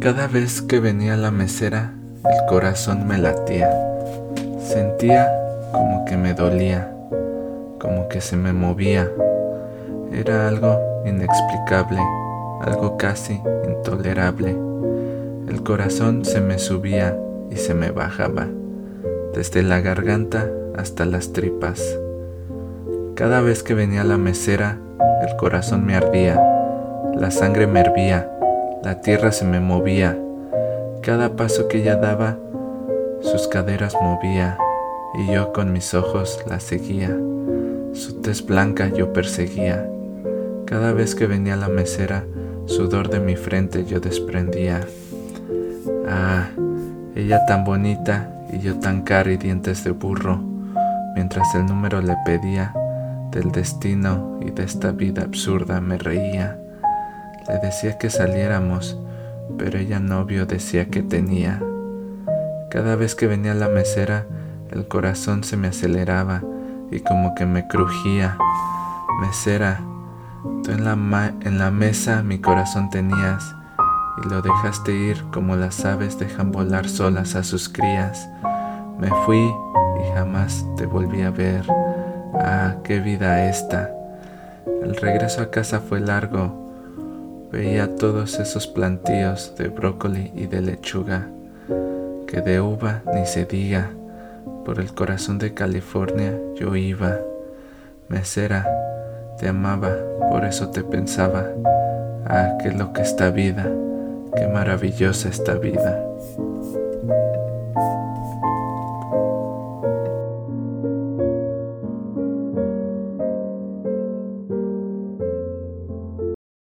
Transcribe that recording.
Cada vez que venía la mesera, el corazón me latía. Sentía como que me dolía, como que se me movía. Era algo inexplicable, algo casi intolerable. El corazón se me subía y se me bajaba, desde la garganta hasta las tripas. Cada vez que venía la mesera, el corazón me ardía, la sangre me hervía, la tierra se me movía. Cada paso que ella daba, sus caderas movía, y yo con mis ojos la seguía. Su tez blanca yo perseguía. Cada vez que venía la mesera, sudor de mi frente yo desprendía. Ah, ella tan bonita y yo tan cara y dientes de burro, mientras el número le pedía del destino y de esta vida absurda me reía. Le decía que saliéramos, pero ella novio decía que tenía. Cada vez que venía la mesera, el corazón se me aceleraba y como que me crujía. Mesera, tú en la mesa mi corazón tenías y lo dejaste ir como las aves dejan volar solas a sus crías. Me fui y jamás te volví a ver. Ah, qué vida esta. El regreso a casa fue largo. Veía todos esos plantíos de brócoli y de lechuga, que de uva ni se diga. Por el corazón de California yo iba. Mesera, te amaba, por eso te pensaba. Ah, qué loca esta vida, qué maravillosa esta vida.